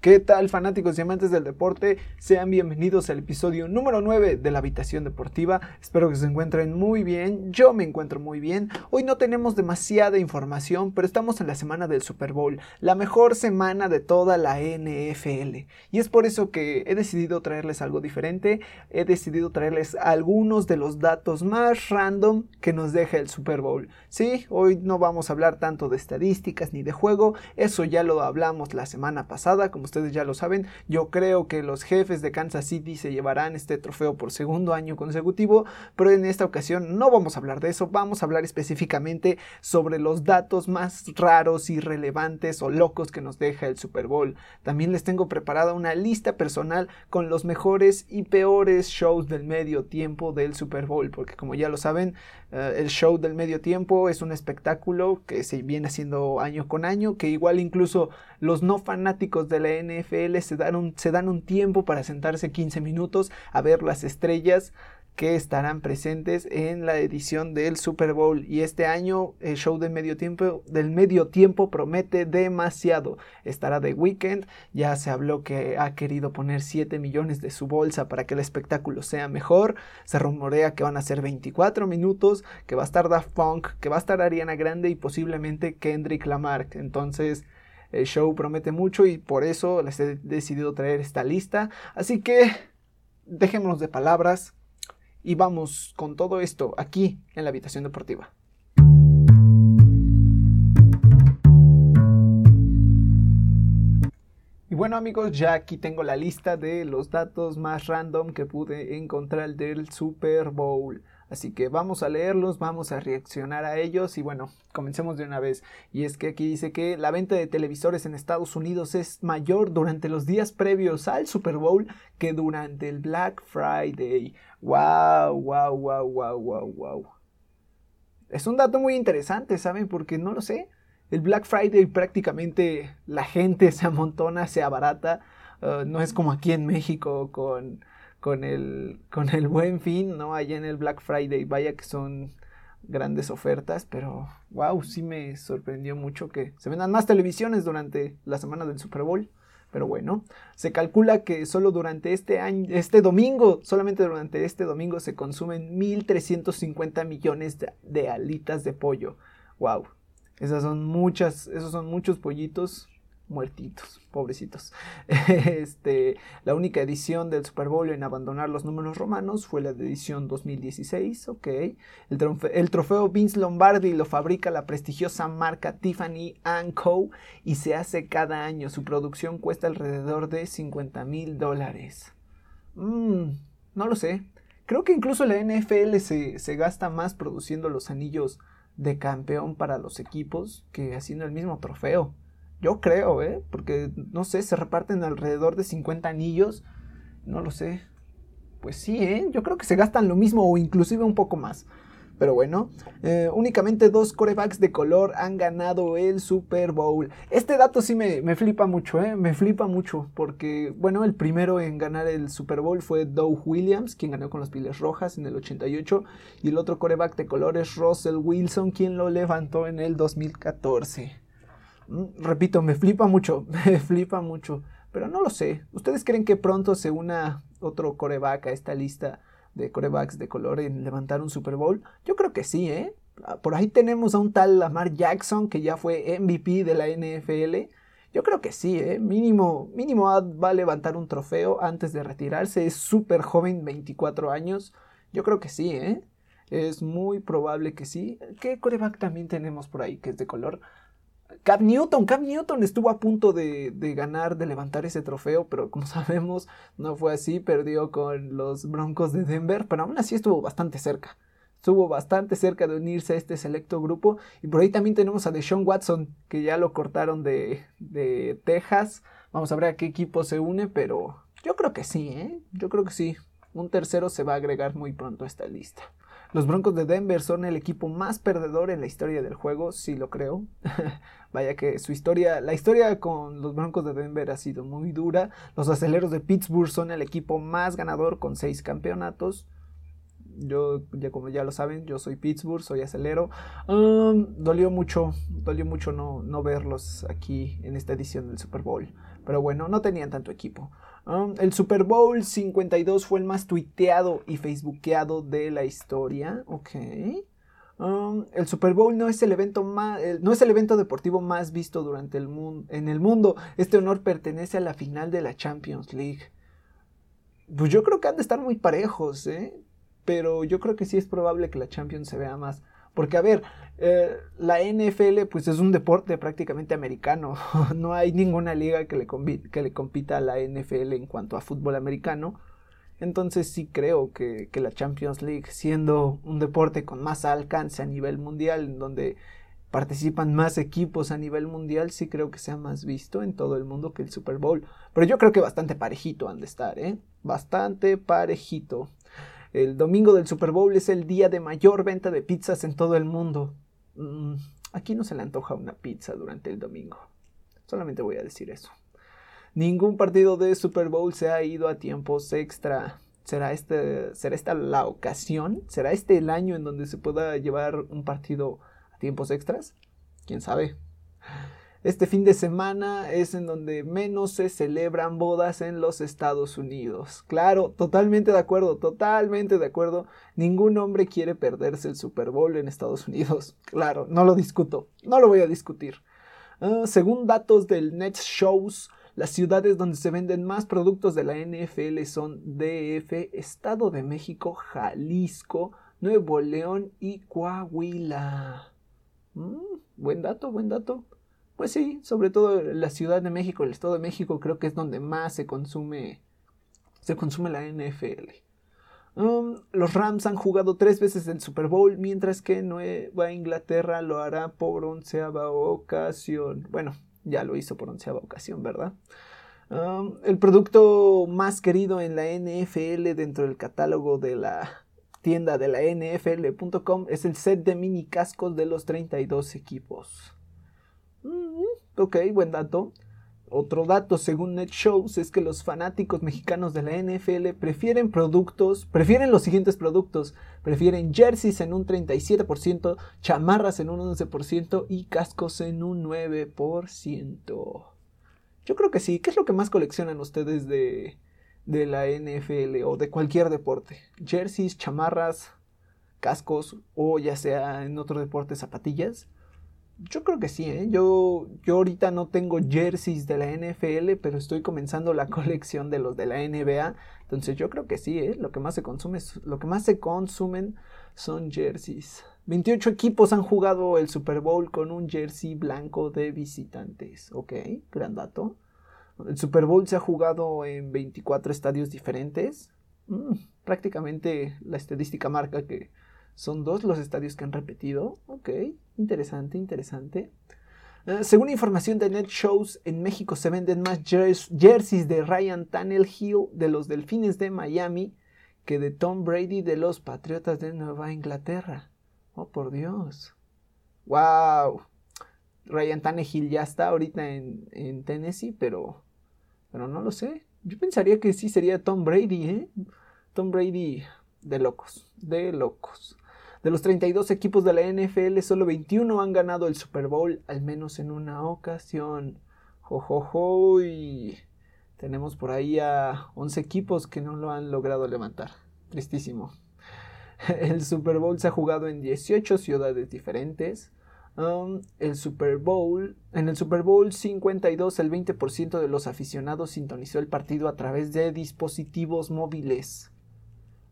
¿Qué tal fanáticos y amantes del deporte? Sean bienvenidos al episodio número 9 de la habitación deportiva. Espero que se encuentren muy bien. Yo me encuentro muy bien. Hoy no tenemos demasiada información, pero estamos en la semana del Super Bowl, la mejor semana de toda la NFL. Y es por eso que he decidido traerles algo diferente. He decidido traerles algunos de los datos más random que nos deja el Super Bowl. Sí, hoy no vamos a hablar tanto de estadísticas ni de juego. Eso ya lo hablamos la semana pasada, como ustedes ya lo saben, yo creo que los jefes de Kansas City se llevarán este trofeo por segundo año consecutivo, pero en esta ocasión no vamos a hablar de eso, vamos a hablar específicamente sobre los datos más raros y relevantes o locos que nos deja el Super Bowl. También les tengo preparada una lista personal con los mejores y peores shows del medio tiempo del Super Bowl, porque como ya lo saben, eh, el show del medio tiempo es un espectáculo que se viene haciendo año con año, que igual incluso los no fanáticos de la NFL se dan un, se dan un tiempo para sentarse 15 minutos a ver las estrellas que estarán presentes en la edición del Super Bowl. Y este año el show del medio tiempo del medio tiempo promete demasiado. Estará de weekend. Ya se habló que ha querido poner 7 millones de su bolsa para que el espectáculo sea mejor. Se rumorea que van a ser 24 minutos que va a estar Daft Punk que va a estar Ariana Grande y posiblemente Kendrick Lamar. Entonces el show promete mucho y por eso les he decidido traer esta lista así que dejémonos de palabras y vamos con todo esto aquí en la habitación deportiva. Y bueno amigos, ya aquí tengo la lista de los datos más random que pude encontrar del Super Bowl. Así que vamos a leerlos, vamos a reaccionar a ellos y bueno, comencemos de una vez. Y es que aquí dice que la venta de televisores en Estados Unidos es mayor durante los días previos al Super Bowl que durante el Black Friday. Wow, wow, wow, wow, wow, wow. Es un dato muy interesante, ¿saben? Porque no lo sé. El Black Friday prácticamente la gente se amontona, se abarata. Uh, no es como aquí en México con con el, con el buen fin, ¿no? Allá en el Black Friday, vaya que son grandes ofertas, pero wow, sí me sorprendió mucho que se vendan más televisiones durante la semana del Super Bowl. Pero bueno, se calcula que solo durante este año, este domingo, solamente durante este domingo se consumen 1.350 millones de, de, alitas de pollo. Wow, esas son muchas, esos son muchos pollitos muertitos, pobrecitos. Este, la única edición del Super Bowl en abandonar los números romanos fue la de edición 2016, ok. El, trofeo, Vince Lombardi lo fabrica la prestigiosa marca Tiffany Co. y se hace cada año. Su producción cuesta alrededor de 50 mil dólares. Mm, no lo sé. Creo que incluso la NFL se, se gasta más produciendo los anillos de campeón para los equipos que haciendo el mismo trofeo. Yo creo, ¿eh? Porque, no sé, se reparten alrededor de 50 anillos. No lo sé. Pues sí, ¿eh? Yo creo que se gastan lo mismo o inclusive un poco más. Pero bueno, eh, únicamente dos corebacks de color han ganado el Super Bowl. Este dato sí me, me, flipa mucho, ¿eh? Me flipa mucho. Porque, bueno, el primero en ganar el Super Bowl fue Doug Williams, quien ganó con las piles rojas en el 88. Y el otro coreback de color es Russell Wilson, quien lo levantó en el 2014. Mm, repito, me flipa mucho, me flipa mucho. Pero no lo sé. ¿Ustedes creen que pronto se una otro coreback a esta lista de corebacks de color en levantar un Super Bowl? Yo creo que sí, ¿eh? Ah, por ahí tenemos a un tal Lamar Jackson que ya fue MVP de la NFL. Yo creo que sí, ¿eh? Mínimo, mínimo va a levantar un trofeo antes de retirarse. Es súper joven, 24 años. Yo creo que sí, ¿eh? Es muy probable que sí. ¿Qué coreback también tenemos por ahí que es de color? Cam Newton, Cam Newton estuvo a punto de, ganar, de levantar ese trofeo, pero como sabemos no fue así, perdió con los Broncos de Denver, pero aún así estuvo bastante cerca. Estuvo bastante cerca de unirse a este selecto grupo. Y por ahí también tenemos a Deshaun Watson, que ya lo cortaron de, de Texas. Vamos a ver a qué equipo se une, pero yo creo que sí, ¿eh? Yo creo que sí. Un tercero se va a agregar muy pronto a esta lista. Los Broncos de Denver son el equipo más perdedor en la historia del juego, sí lo creo. Vaya que su historia, la historia con los Broncos de Denver ha sido muy dura. Los aceleros de Pittsburgh son el equipo más ganador con seis campeonatos. Yo, ya como ya lo saben, yo soy Pittsburgh, soy acelero. Um, dolió mucho, dolió mucho no, no verlos aquí en esta edición del Super Bowl. Pero bueno, no tenían tanto equipo. Um, el Super Bowl 52 fue el más tuiteado y facebookeado de la historia. Ok. Um, el Super Bowl no es el evento más, no es el evento deportivo más visto durante el mundo, en el mundo. Este honor pertenece a la final de la Champions League. Pues yo creo que han de estar muy parejos, ¿eh? Pero yo creo que sí es probable que la Champions se vea más. Porque, a ver, eh, la NFL pues es un deporte prácticamente americano. no hay ninguna liga que le compita a la NFL en cuanto a fútbol americano. Entonces sí creo que, la Champions League, siendo un deporte con más alcance a nivel mundial, en donde participan más equipos a nivel mundial, sí creo que sea más visto en todo el mundo que el Super Bowl. Pero yo creo que bastante parejito han de estar, ¿eh? Bastante parejito. El domingo del Super Bowl es el día de mayor venta de pizzas en todo el mundo. Mm, aquí no se le antoja una pizza durante el domingo. Solamente voy a decir eso. Ningún partido de Super Bowl se ha ido a tiempos extra. ¿Será, este, ¿Será esta la ocasión? ¿Será este el año en donde se pueda llevar un partido a tiempos extras? ¿Quién sabe? Este fin de semana es en donde menos se celebran bodas en los Estados Unidos. Claro, totalmente de acuerdo, totalmente de acuerdo. Ningún hombre quiere perderse el Super Bowl en Estados Unidos. Claro, no lo discuto, no lo voy a discutir. Ah, según datos del Net Shows, las ciudades donde se venden más productos de la NFL son DF, Estado de México, Jalisco, Nuevo León y Coahuila. Mm, buen dato, buen dato. Pues sí, sobre todo la Ciudad de México, el Estado de México creo que es donde más se consume se consume la NFL. Um, los Rams han jugado tres veces el Super Bowl, mientras que Nueva Inglaterra lo hará por onceava ocasión. Bueno, ya lo hizo por onceava ocasión, ¿verdad? El producto más querido en la NFL dentro del catálogo de la tienda de la NFL.com es el set de mini cascos de los 32 equipos. Mm, ok, buen dato. Otro dato, según NetShows, es que los fanáticos mexicanos de la NFL prefieren productos, prefieren los siguientes productos. Prefieren jerseys en un 37%, chamarras en un 11% y cascos en un 9%. Yo creo que sí. ¿Qué es lo que más coleccionan ustedes de, de la NFL o de cualquier deporte? Jerseys, chamarras, cascos o ya sea en otro deporte zapatillas. Yo creo que sí, ¿eh? Yo, yo ahorita no tengo jerseys de la NFL, pero estoy comenzando la colección de los de la NBA. Entonces yo creo que sí, ¿eh? Lo que más se consume, lo que más se consumen son jerseys. 28 equipos han jugado el Super Bowl con un jersey blanco de visitantes. Ok, gran dato. El Super Bowl se ha jugado en 24 estadios diferentes. Mm, prácticamente la estadística marca que son dos los estadios que han repetido. Ok, interesante, interesante. Eh, según información de Net Shows, en México se venden más jerseys de Ryan Tannehill de los Delfines de Miami que de Tom Brady de los Patriotas de Nueva Inglaterra. Oh, por Dios. ¡Wow! Ryan Tannehill ya está ahorita en, en Tennessee, pero, pero no lo sé. Yo pensaría que sí sería Tom Brady, ¿eh? Tom Brady de locos, de locos. De los 32 equipos de la NFL, solo 21 han ganado el Super Bowl, al menos en una ocasión. Jojojo, tenemos por ahí a 11 equipos que no lo han logrado levantar. Tristísimo. El Super Bowl se ha jugado en 18 ciudades diferentes. Um, el Super Bowl, en el Super Bowl 52, el 20% de los aficionados sintonizó el partido a través de dispositivos móviles.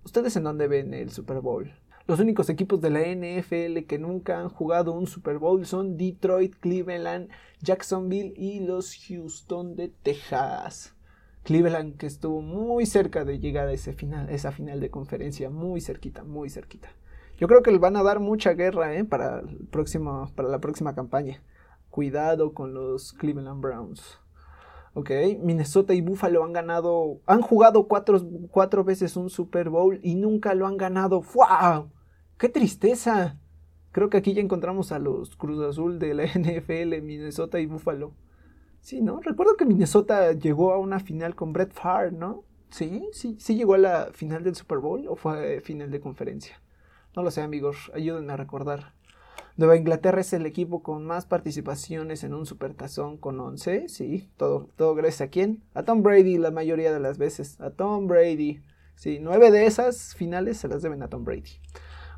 ¿Ustedes en dónde ven el Super Bowl? Los únicos equipos de la NFL que nunca han jugado un Super Bowl son Detroit, Cleveland, Jacksonville y los Houston de Texas. Cleveland que estuvo muy cerca de llegar a ese final, esa final de conferencia, muy cerquita, muy cerquita. Yo creo que le van a dar mucha guerra ¿eh? para, el próximo, para la próxima campaña. Cuidado con los Cleveland Browns. Ok, Minnesota y Buffalo han ganado, han jugado cuatro, cuatro veces un Super Bowl y nunca lo han ganado. ¡Wow! ¡Qué tristeza! Creo que aquí ya encontramos a los Cruz Azul de la NFL, Minnesota y Buffalo. Sí, ¿no? Recuerdo que Minnesota llegó a una final con Brett Favre, ¿no? Sí, sí, sí llegó a la final del Super Bowl o fue final de conferencia. No lo sé, amigos, ayúdenme a recordar. Nueva Inglaterra es el equipo con más participaciones en un supertazón con 11. Sí, todo, todo gracias a quién? A Tom Brady la mayoría de las veces. A Tom Brady. Sí, nueve de esas finales se las deben a Tom Brady.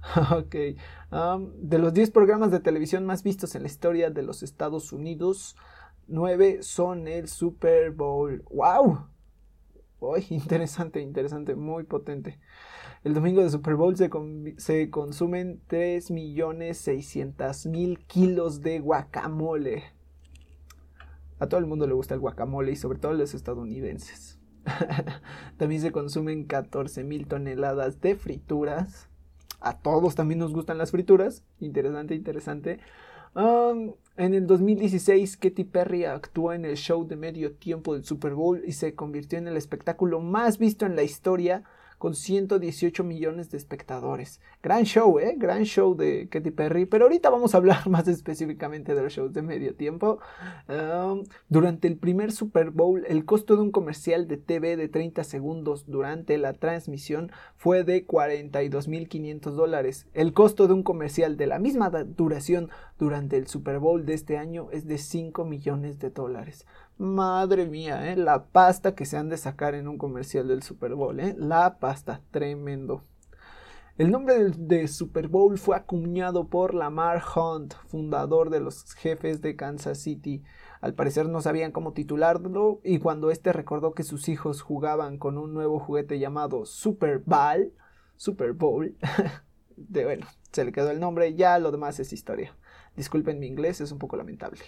ok. De los 10 programas de televisión más vistos en la historia de los Estados Unidos, 9 son el Super Bowl. ¡Wow! Uy, interesante, interesante, muy potente. El domingo de Super Bowl se, se consumen 3.600.000 kilos de guacamole. A todo el mundo le gusta el guacamole y sobre todo a los estadounidenses. también se consumen 14.000 toneladas de frituras. A todos también nos gustan las frituras. Interesante, interesante. Um, en el 2016, Katy Perry actuó en el show de medio tiempo del Super Bowl y se convirtió en el espectáculo más visto en la historia con 118 millones de espectadores. Gran show, ¿eh? Gran show de Katy Perry. Pero ahorita vamos a hablar más específicamente de los shows de medio tiempo. Um, durante el primer Super Bowl, el costo de un comercial de TV de 30 segundos durante la transmisión fue de 42.500 dólares. El costo de un comercial de la misma duración durante el Super Bowl de este año es de 5 millones de dólares. Madre mía, ¿eh? la pasta que se han de sacar en un comercial del Super Bowl, ¿eh? la pasta, tremendo. El nombre de Super Bowl fue acuñado por Lamar Hunt, fundador de los jefes de Kansas City. Al parecer no sabían cómo titularlo y cuando este recordó que sus hijos jugaban con un nuevo juguete llamado Super Bowl, Super Bowl, de bueno, se le quedó el nombre, ya lo demás es historia. Disculpen mi inglés, es un poco lamentable.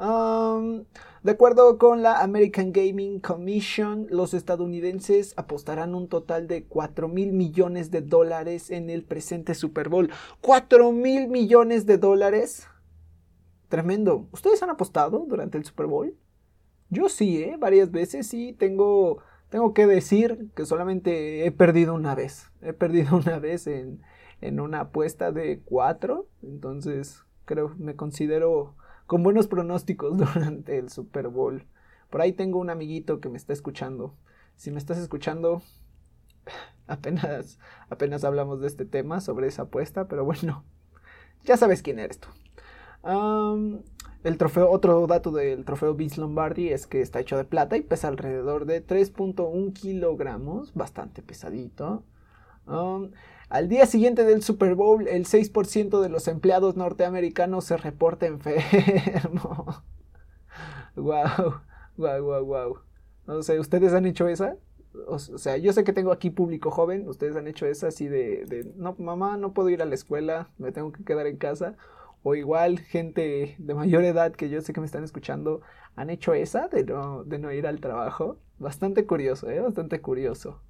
De acuerdo con la American Gaming Commission, los estadounidenses apostarán un total de 4 mil millones de dólares en el presente Super Bowl. ¿4 mil millones de dólares? Tremendo. ¿Ustedes han apostado durante el Super Bowl? Yo sí, ¿eh? Varias veces y tengo, tengo que decir que solamente he perdido una vez. He perdido una vez en, en una apuesta de 4. Entonces, creo, me considero con buenos pronósticos durante el Super Bowl. Por ahí tengo un amiguito que me está escuchando. Si me estás escuchando, apenas, apenas hablamos de este tema, sobre esa apuesta, pero bueno, ya sabes quién eres tú. el trofeo, otro dato del trofeo Vince Lombardi es que está hecho de plata y pesa alrededor de 3.1 kilogramos, bastante pesadito. Al día siguiente del Super Bowl, el 6% de los empleados norteamericanos se reporta enfermo. wow, wow, wow, wow. No sé, ¿ustedes han hecho esa? O sea, yo sé que tengo aquí público joven, ustedes han hecho esa así de, de, no, mamá, no puedo ir a la escuela, me tengo que quedar en casa. O igual, gente de mayor edad que yo sé que me están escuchando, han hecho esa de no, de no ir al trabajo. Bastante curioso, ¿eh? Bastante curioso.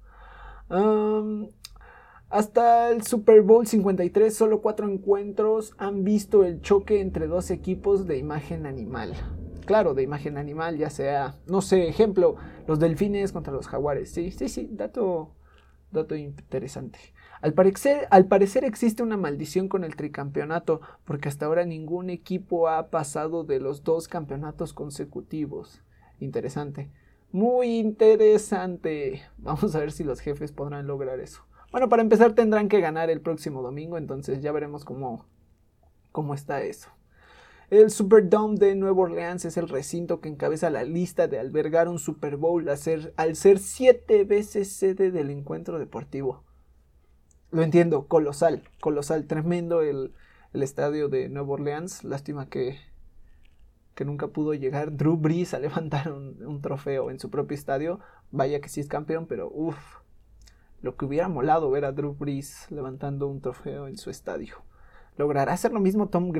Hasta el Super Bowl 53, solo cuatro encuentros han visto el choque entre dos equipos de imagen animal. Claro, de imagen animal, ya sea, no sé, ejemplo, los delfines contra los jaguares. Sí, sí, sí, dato, dato interesante. Al parecer, al parecer existe una maldición con el tricampeonato, porque hasta ahora ningún equipo ha pasado de los dos campeonatos consecutivos. Interesante. Muy interesante. Vamos a ver si los jefes podrán lograr eso. Bueno, para empezar tendrán que ganar el próximo domingo, entonces ya veremos cómo, cómo está eso. El Superdome de Nueva Orleans es el recinto que encabeza la lista de albergar un Super Bowl al ser, siete veces sede del encuentro deportivo. Lo entiendo, colosal, colosal, tremendo el, estadio de Nueva Orleans. Lástima que, que nunca pudo llegar Drew Brees a levantar un, un trofeo en su propio estadio. Vaya que sí es campeón, pero uff, lo que hubiera molado ver a Drew Brees levantando un trofeo en su estadio. ¿Logrará hacer lo mismo Tom,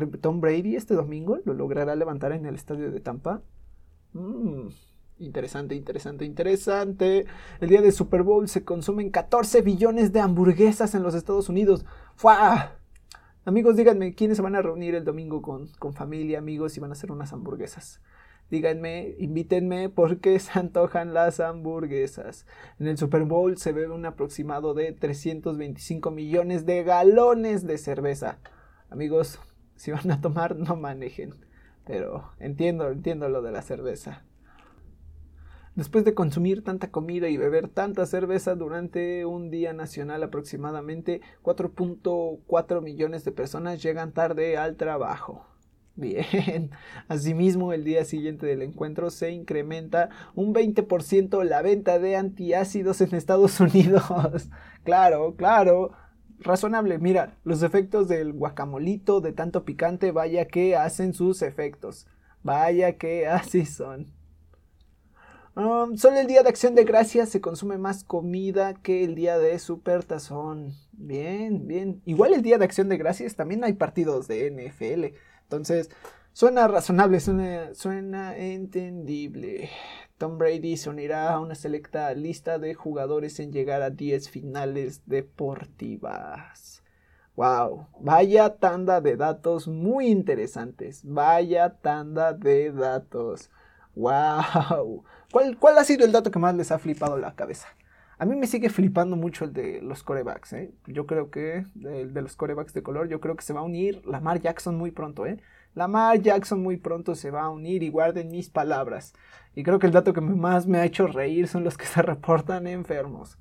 Brady este domingo? ¿Lo logrará levantar en el estadio de Tampa? Mm, interesante, interesante, interesante. El día de Super Bowl se consumen 14 billones de hamburguesas en los Estados Unidos. ¡Fua! Amigos, díganme, ¿quiénes se van a reunir el domingo con, con familia, amigos y van a hacer unas hamburguesas? Díganme, invítenme porque se antojan las hamburguesas. En el Super Bowl se bebe un aproximado de 325 millones de galones de cerveza. Amigos, si van a tomar, no manejen. Pero entiendo, entiendo lo de la cerveza. Después de consumir tanta comida y beber tanta cerveza durante un día nacional aproximadamente 4.4 millones de personas llegan tarde al trabajo. Bien, asimismo el día siguiente del encuentro se incrementa un 20% la venta de antiácidos en Estados Unidos. claro, claro, razonable. Mira, los efectos del guacamolito de tanto picante, vaya que hacen sus efectos. Vaya que así son. Um, solo el día de acción de gracias se consume más comida que el día de super tazón. Bien, bien. Igual el día de acción de gracias también hay partidos de NFL. Entonces, suena razonable, suena, entendible. Tom Brady se unirá a una selecta lista de jugadores en llegar a 10 finales deportivas. Wow, vaya tanda de datos muy interesantes. Vaya tanda de datos. Wow. ¿Cuál, ¿Cuál, ha sido el dato que más les ha flipado la cabeza? A mí me sigue flipando mucho el de los corebacks, ¿eh? Yo creo que, el de los corebacks de color, yo creo que se va a unir Lamar Jackson muy pronto, ¿eh? Lamar Jackson muy pronto se va a unir y guarden mis palabras. Y creo que el dato que más me ha hecho reír son los que se reportan enfermos.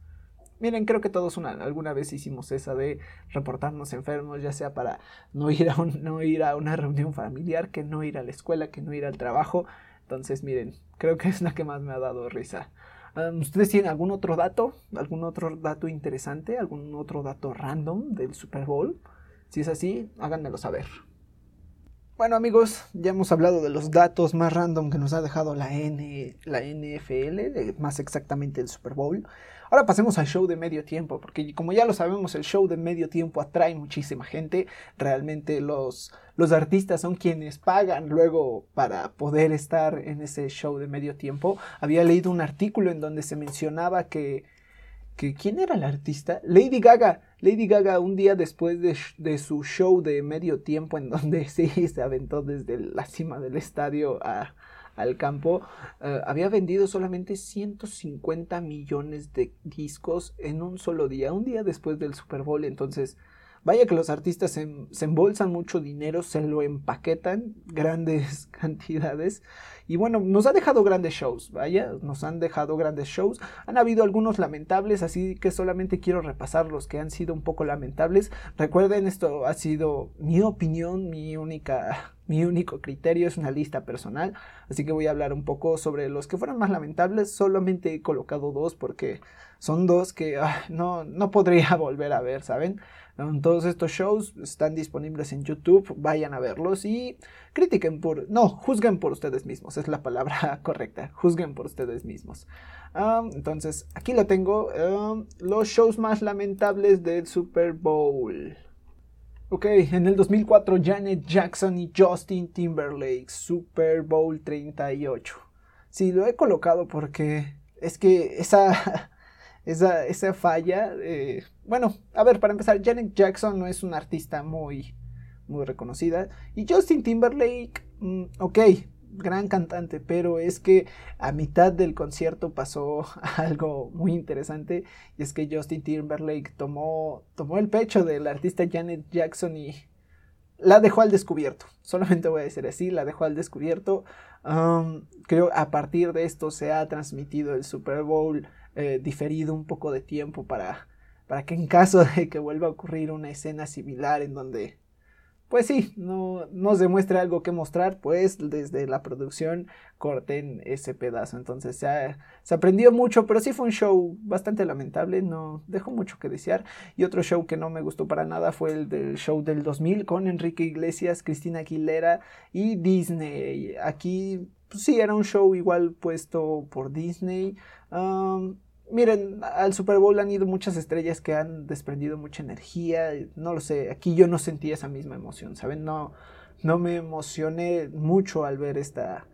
Miren, creo que todos una, alguna vez hicimos esa de reportarnos enfermos, ya sea para no ir, a no ir a una reunión familiar, que no ir a la escuela, que no ir al trabajo. Entonces, miren, creo que es la que más me ha dado risa. ¿Ustedes tienen algún otro dato? ¿Algún otro dato interesante? ¿Algún otro dato random del Super Bowl? Si es así, háganmelo saber. Bueno amigos, ya hemos hablado de los datos más random que nos ha dejado la, N, la NFL, más exactamente el Super Bowl. Ahora pasemos al show de medio tiempo, porque como ya lo sabemos, el show de medio tiempo atrae muchísima gente. Realmente los, los artistas son quienes pagan luego para poder estar en ese show de medio tiempo. Había leído un artículo en donde se mencionaba que ¿quién era el artista? Lady Gaga. Lady Gaga un día después de, su show de medio tiempo en donde sí se aventó desde la cima del estadio al campo, eh, había vendido solamente 150 millones de discos en un solo día, un día después del Super Bowl. Entonces, vaya que los artistas se, se embolsan mucho dinero, se lo empaquetan grandes cantidades y bueno, nos ha dejado grandes shows, vaya, nos han dejado grandes shows. Han habido algunos lamentables, así que solamente quiero repasar los que han sido un poco lamentables. Recuerden, esto ha sido mi opinión, mi única mi único criterio es una lista personal, así que voy a hablar un poco sobre los que fueron más lamentables. Solamente he colocado dos porque son dos que ah, no, no podría volver a ver, ¿saben? Todos estos shows están disponibles en YouTube, vayan a verlos y critiquen por, no, juzguen por ustedes mismos, es la palabra correcta, juzguen por ustedes mismos. entonces, aquí lo tengo, los shows más lamentables del Super Bowl. Ok, en el 2004 Janet Jackson y Justin Timberlake, Super Bowl 38. Sí, lo he colocado porque es que esa, esa, esa falla, eh, bueno, a ver, para empezar, Janet Jackson no es una artista muy, muy reconocida. Y Justin Timberlake, mm, ok, gran cantante, pero es que a mitad del concierto pasó algo muy interesante y es que Justin Timberlake tomó, tomó el pecho del artista Janet Jackson y la dejó al descubierto. Solamente voy a decir así, la dejó al descubierto. Um, creo a partir de esto se ha transmitido el Super Bowl eh, diferido un poco de tiempo para, para que en caso de que vuelva a ocurrir una escena similar en donde pues sí, no nos demuestre algo que mostrar, pues desde la producción corten ese pedazo. Entonces se, aprendió mucho, pero sí fue un show bastante lamentable, no dejó mucho que desear. Y otro show que no me gustó para nada fue el del show del 2000 con Enrique Iglesias, Cristina Aguilera y Disney. Aquí pues sí era un show igual puesto por Disney. Miren, al Super Bowl han ido muchas estrellas que han desprendido mucha energía. No lo sé, aquí yo no sentí esa misma emoción, ¿saben? No, no me emocioné mucho al ver esta,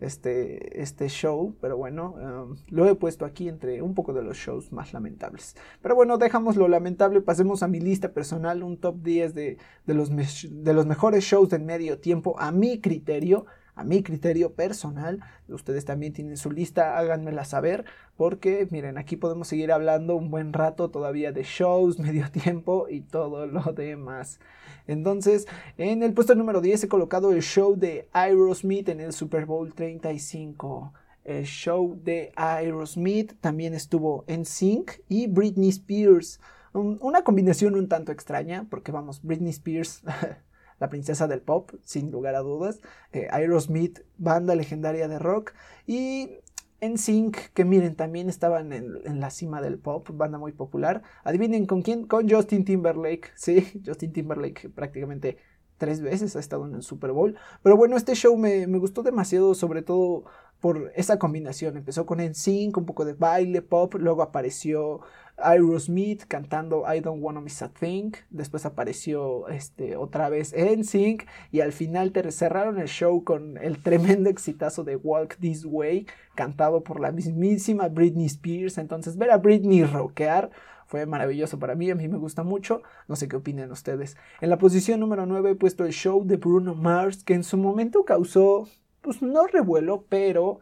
este, este show, pero bueno, um, lo he puesto aquí entre un poco de los shows más lamentables. Pero bueno, dejamos lo lamentable, pasemos a mi lista personal, un top 10 de, de, los, de los mejores shows del medio tiempo a mi criterio a mi criterio personal. Ustedes también tienen su lista, háganmela saber, porque miren, aquí podemos seguir hablando un buen rato todavía de shows, medio tiempo y todo lo demás. Entonces, en el puesto número 10 he colocado el show de Aerosmith en el Super Bowl 35. el show de Aerosmith, también estuvo en Sync y Britney Spears. una combinación un tanto extraña, porque vamos, Britney Spears, la princesa del pop, sin lugar a dudas, eh, Aerosmith, banda legendaria de rock, y en Sync, que miren, también estaban en, la cima del pop, banda muy popular. Adivinen con quién, con Justin Timberlake, sí, Justin Timberlake prácticamente tres veces ha estado en el Super Bowl. Pero bueno, este show me, me gustó demasiado, sobre todo por esa combinación. Empezó con NSYNC, un poco de baile, pop, luego apareció Aerosmith cantando I Don't Wanna Miss a Thing, después apareció este, otra vez NSYNC y al final te cerraron el show con el tremendo exitazo de Walk This Way, cantado por la mismísima Britney Spears. Entonces ver a Britney rockear fue maravilloso para mí, a mí me gusta mucho, no sé qué opinen ustedes. En la posición número 9 he puesto el show de Bruno Mars, que en su momento causó pues no revuelo, pero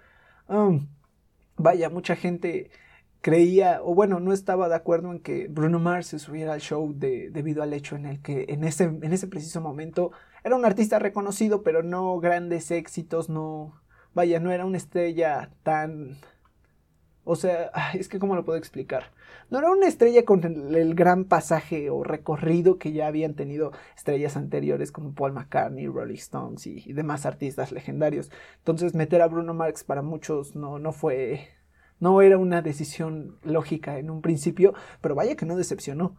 um, vaya, mucha gente creía, o bueno, no estaba de acuerdo en que Bruno Mars se subiera al show de, debido al hecho en el que en ese, en ese preciso momento era un artista reconocido, pero no grandes éxitos, no, vaya, no era una estrella tan o sea, es que cómo lo puedo explicar. No era una estrella con el, gran pasaje o recorrido que ya habían tenido estrellas anteriores como Paul McCartney, Rolling Stones y, demás artistas legendarios. Entonces meter a Bruno Mars para muchos no, no fue, no era una decisión lógica en un principio, pero vaya que no decepcionó.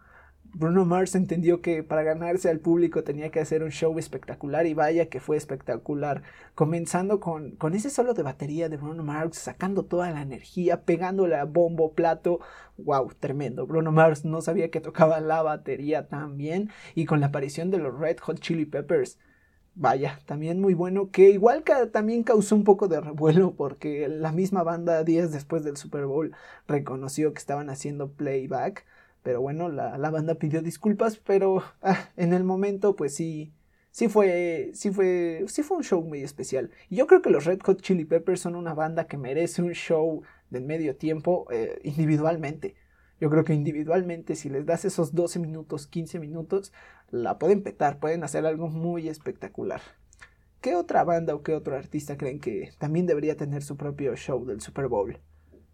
Bruno Mars entendió que para ganarse al público tenía que hacer un show espectacular y vaya que fue espectacular. Comenzando con, con ese solo de batería de Bruno Mars, sacando toda la energía, pegándole a bombo, plato. ¡Wow! Tremendo. Bruno Mars no sabía que tocaba la batería tan bien y con la aparición de los Red Hot Chili Peppers. Vaya, también muy bueno, que igual también causó un poco de revuelo porque la misma banda días después del Super Bowl reconoció que estaban haciendo playback pero bueno, la, banda pidió disculpas, pero ah, en el momento, pues sí, sí fue, sí fue, sí fue un show muy especial. Y yo creo que los Red Hot Chili Peppers son una banda que merece un show de medio tiempo eh, individualmente. Yo creo que individualmente, si les das esos 12 minutos, 15 minutos, la pueden petar, pueden hacer algo muy espectacular. ¿Qué otra banda o qué otro artista creen que también debería tener su propio show del Super Bowl?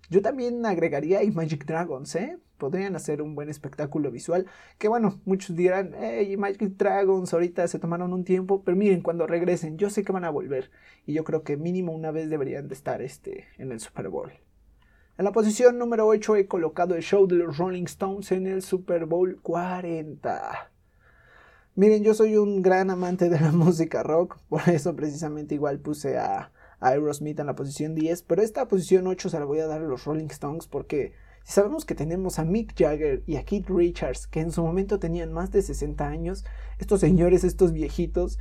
Yo también agregaría a Magic Dragons, ¿eh? Podrían hacer un buen espectáculo visual. Que bueno, muchos dirán, hey, Magic Dragons ahorita se tomaron un tiempo, pero miren, cuando regresen, yo sé que van a volver. Y yo creo que mínimo una vez deberían de estar este, en el Super Bowl. En la posición número 8 he colocado el show de los Rolling Stones en el Super Bowl 40. Miren, yo soy un gran amante de la música rock, por eso precisamente igual puse a Aerosmith en la posición 10, pero esta posición 8 se la voy a dar a los Rolling Stones porque si sabemos que tenemos a Mick Jagger y a Keith Richards que en su momento tenían más de 60 años, estos señores, estos viejitos,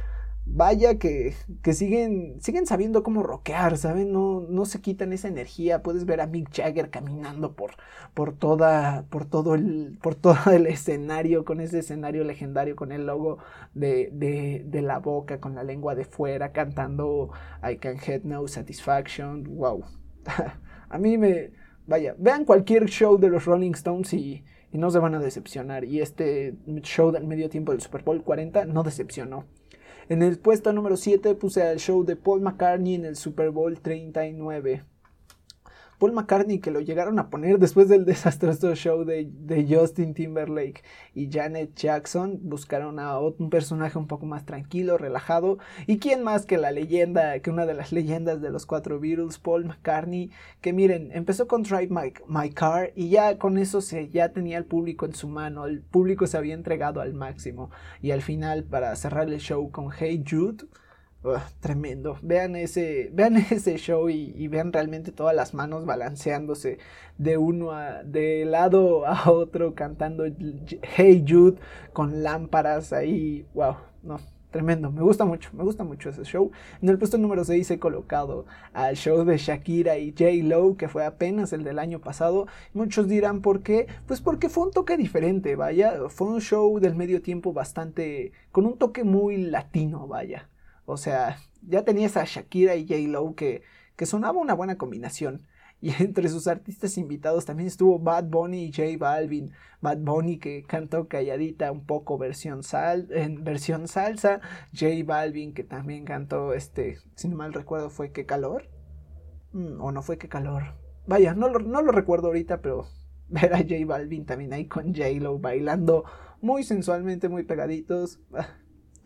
vaya que, que siguen, siguen sabiendo cómo rockear, ¿saben? No, no se quitan esa energía. Puedes ver a Mick Jagger caminando por, por, toda, por, todo el, por el escenario, con ese escenario legendario, con el logo de, de, la boca, con la lengua de fuera, cantando I Can Get No Satisfaction. ¡Wow! a mí me... Vaya, vean cualquier show de los Rolling Stones y, y no se van a decepcionar. Y este show del medio tiempo del Super Bowl 40 no decepcionó. En el puesto número 7 puse al show de Paul McCartney en el Super Bowl 39. Paul McCartney que lo llegaron a poner después del desastroso show de, Justin Timberlake y Janet Jackson. Buscaron a un personaje un poco más tranquilo, relajado. Y quién más que la leyenda, que una de las leyendas de los cuatro Beatles, Paul McCartney. Que miren, empezó con Drive My, My Car y ya con eso se ya tenía el público en su mano. El público se había entregado al máximo. Y al final, para cerrar el show con Hey Jude tremendo. Vean ese, vean ese show y, vean realmente todas las manos balanceándose de uno a, de lado a otro, cantando Hey Jude con lámparas ahí. Wow, no, tremendo. Me gusta mucho, me gusta mucho ese show. En el puesto número 6 he colocado al show de Shakira y J. Lo, que fue apenas el del año pasado. Muchos dirán por qué. Pues porque fue un toque diferente, vaya. Fue un show del medio tiempo bastante. con un toque muy latino, vaya. O sea, ya tenías a Shakira y J. Lo que, que sonaba una buena combinación. Y entre sus artistas invitados también estuvo Bad Bunny y J Balvin. Bad Bunny que cantó calladita un poco versión sal, en versión salsa. J Balvin que también cantó este, si no mal recuerdo fue Qué calor. Mm, o no fue qué calor. Vaya, no lo, no lo recuerdo ahorita, pero ver a J Balvin también ahí con J-Lo bailando muy sensualmente, muy pegaditos.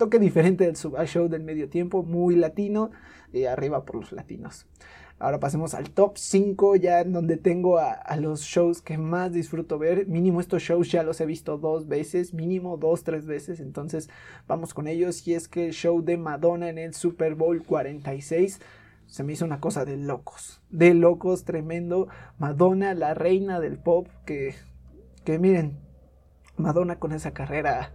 Toque diferente del show del medio tiempo, muy latino, y arriba por los latinos. Ahora pasemos al top 5, ya en donde tengo a, a, los shows que más disfruto ver. Mínimo estos shows ya los he visto dos veces, mínimo dos, tres veces. Entonces vamos con ellos. Y es que el show de Madonna en el Super Bowl 46 se me hizo una cosa de locos. De locos, tremendo. Madonna, la reina del pop, que, que miren, Madonna con esa carrera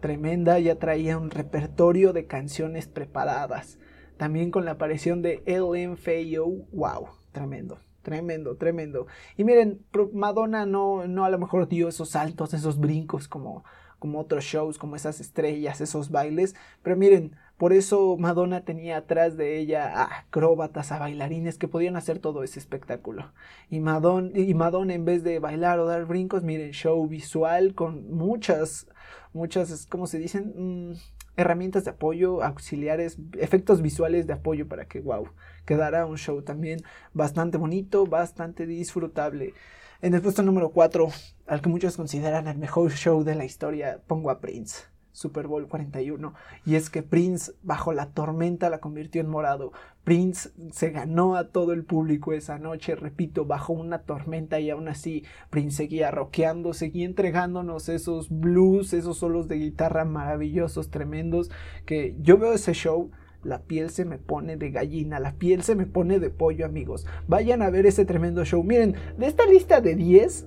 tremenda ya traía un repertorio de canciones preparadas. También con la aparición de LMFAO, wow, tremendo, tremendo, tremendo. Y miren, Madonna no, no a lo mejor dio esos saltos, esos brincos como, como otros shows, como esas estrellas, esos bailes, pero miren, por eso Madonna tenía atrás de ella a acróbatas, a bailarines que podían hacer todo ese espectáculo. Y Madonna, y Madonna en vez de bailar o dar brincos, miren, show visual con muchas, muchas, ¿cómo se dicen? Mm, herramientas de apoyo, auxiliares, efectos visuales de apoyo para que, wow, quedara un show también bastante bonito, bastante disfrutable. En el puesto número 4, al que muchos consideran el mejor show de la historia, pongo a Prince. Super Bowl 41. Y es que Prince bajo la tormenta la convirtió en morado. Prince se ganó a todo el público esa noche, repito, bajo una tormenta y aún así Prince seguía rockeando, seguía entregándonos esos blues, esos solos de guitarra maravillosos, tremendos, que yo veo ese show la piel se me pone de gallina, la piel se me pone de pollo, amigos. Vayan a ver ese tremendo show. Miren, de esta lista de 10,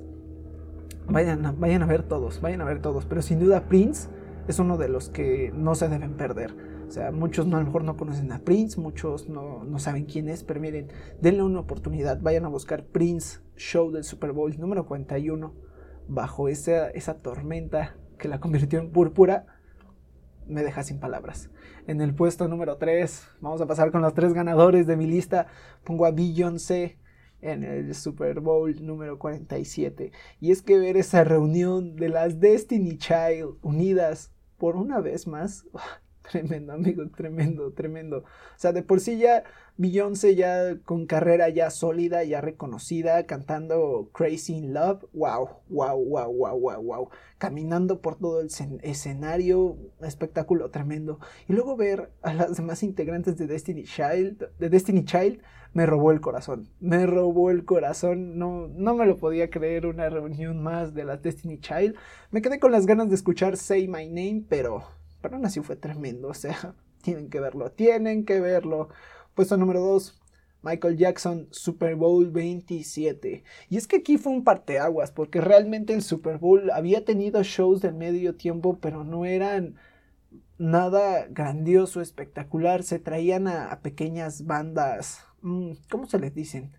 vayan vayan a ver todos, vayan a ver todos. Pero sin duda Prince es uno de los que no se deben perder. O sea, muchos no, a lo mejor no conocen a Prince, muchos no, no, saben quién es, pero miren, denle una oportunidad, vayan a buscar Prince Show del Super Bowl número 41, bajo esa, esa tormenta que la convirtió en púrpura, me deja sin palabras. En el puesto número 3, vamos a pasar con los tres ganadores de mi lista, pongo a Beyoncé en el Super Bowl número 47. Y es que ver esa reunión de las Destiny Child unidas por una vez más, tremendo amigo, tremendo, tremendo. O sea, de por sí ya Beyoncé ya con carrera ya sólida, ya reconocida, cantando Crazy in Love, wow, wow, wow, wow, wow, wow. Caminando por todo el escenario, espectáculo tremendo. Y luego ver a las demás integrantes de Destiny Child, de Destiny Child, me robó el corazón. Me robó el corazón. No, no me lo podía creer una reunión más de las Destiny Child. Me quedé con las ganas de escuchar Say My Name, pero, pero aún así fue tremendo. O sea, tienen que verlo, tienen que verlo. Puesto número 2. Michael Jackson, Super Bowl 27. Y es que aquí fue un parteaguas, porque realmente el Super Bowl había tenido shows de medio tiempo, pero no eran nada grandioso, espectacular. Se traían a, a pequeñas bandas Mm, ¿cómo se les dicen?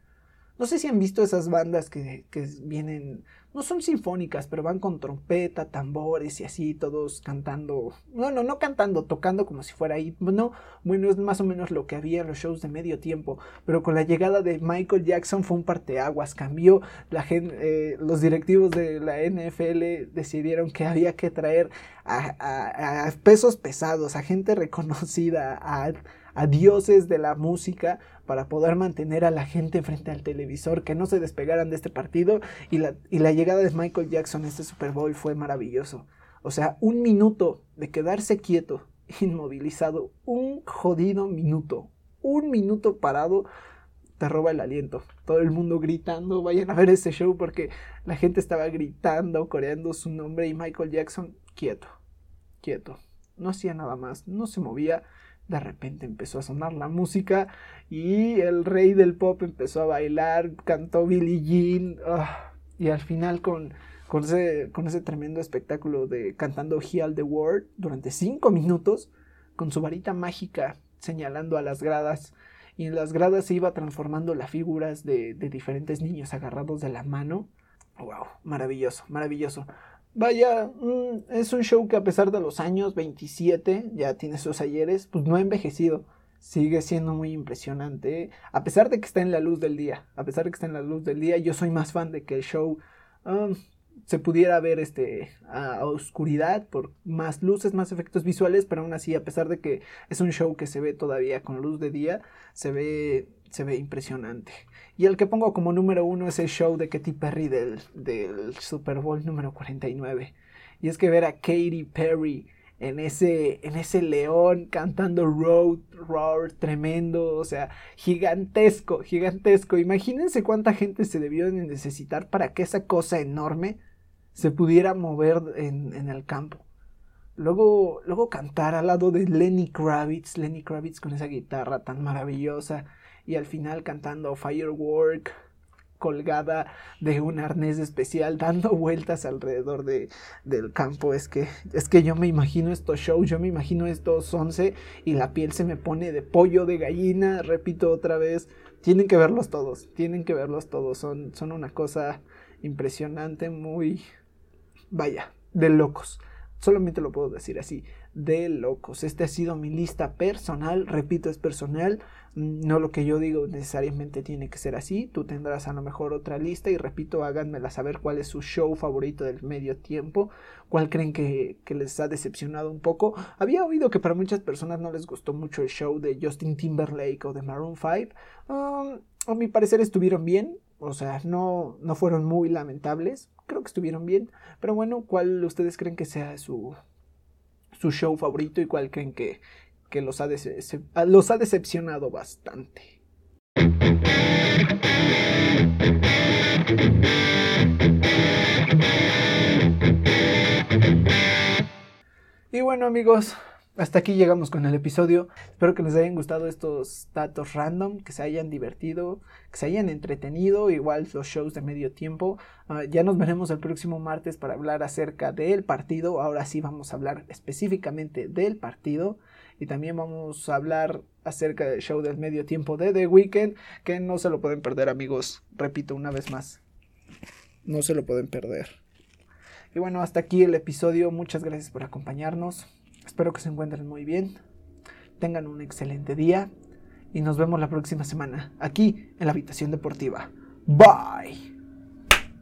No sé si han visto esas bandas que, que, vienen, no son sinfónicas, pero van con trompeta, tambores y así, todos cantando, bueno, no cantando, tocando como si fuera ahí, no, bueno, es más o menos lo que había en los shows de medio tiempo, pero con la llegada de Michael Jackson fue un parteaguas, cambió, la gente, eh, los directivos de la NFL decidieron que había que traer a, a pesos pesados, a gente reconocida, a a dioses de la música para poder mantener a la gente frente al televisor, que no se despegaran de este partido y la, y la llegada de Michael Jackson a este Super Bowl fue maravilloso. O sea, un minuto de quedarse quieto, inmovilizado, un jodido minuto, un minuto parado, te roba el aliento. Todo el mundo gritando, vayan a ver ese show porque la gente estaba gritando, coreando su nombre y Michael Jackson quieto, quieto. No hacía nada más, no se movía de repente empezó a sonar la música y el rey del pop empezó a bailar, cantó Billie Jean ah, y al final con, con, ese, con ese tremendo espectáculo de cantando Heal the World durante cinco minutos con su varita mágica señalando a las gradas y en las gradas se iba transformando las figuras de, de diferentes niños agarrados de la mano. ¡Wow! Maravilloso, maravilloso. Vaya, mm, es un show que a pesar de los años 27, ya tiene sus ayeres, pues no ha envejecido. Sigue siendo muy impresionante. A pesar de que está en la luz del día. A pesar de que está en la luz del día, yo soy más fan de que el show. Um, se pudiera ver este a oscuridad por más luces, más efectos visuales, pero aún así a pesar de que es un show que se ve todavía con luz de día, se ve se ve impresionante. Y el que pongo como número uno es el show de Katy Perry del, del Super Bowl número 49. Y es que ver a Katy Perry en ese, en ese león cantando Road, Roar, tremendo, o sea, gigantesco, gigantesco. Imagínense cuánta gente se debió de necesitar para que esa cosa enorme se pudiera mover en, en el campo. Luego, luego cantar al lado de Lenny Kravitz, Lenny Kravitz con esa guitarra tan maravillosa y al final cantando Firework colgada de un arnés especial dando vueltas alrededor de, del campo. Es que, es que yo me imagino estos shows, yo me imagino estos 11 y la piel se me pone de pollo, de gallina, repito otra vez. Tienen que verlos todos, tienen que verlos todos. Son, son una cosa impresionante, muy... Vaya, de locos. Solamente lo puedo decir así, de locos. Este ha sido mi lista personal, repito, es personal. No lo que yo digo necesariamente tiene que ser así. Tú tendrás a lo mejor otra lista y repito, háganmela saber cuál es su show favorito del medio tiempo, cuál creen que, les ha decepcionado un poco. Había oído que para muchas personas no les gustó mucho el show de Justin Timberlake o de Maroon 5. Um, a mi parecer estuvieron bien, o sea, no, no fueron muy lamentables. Creo que estuvieron bien. Pero bueno, ¿cuál ustedes creen que sea su, su show favorito y cuál creen que, los, ha los ha decepcionado bastante? Y bueno amigos, hasta aquí llegamos con el episodio. Espero que les hayan gustado estos datos random, que se hayan divertido, que se hayan entretenido, igual los shows de medio tiempo. Ah, ya nos veremos el próximo martes para hablar acerca del partido. Ahora sí vamos a hablar específicamente del partido. Y también vamos a hablar acerca del show del medio tiempo de The Weeknd, que no se lo pueden perder amigos. Repito una vez más, no se lo pueden perder. Y bueno, hasta aquí el episodio. Muchas gracias por acompañarnos. Espero que se encuentren muy bien, tengan un excelente día y nos vemos la próxima semana aquí en la habitación deportiva. Bye.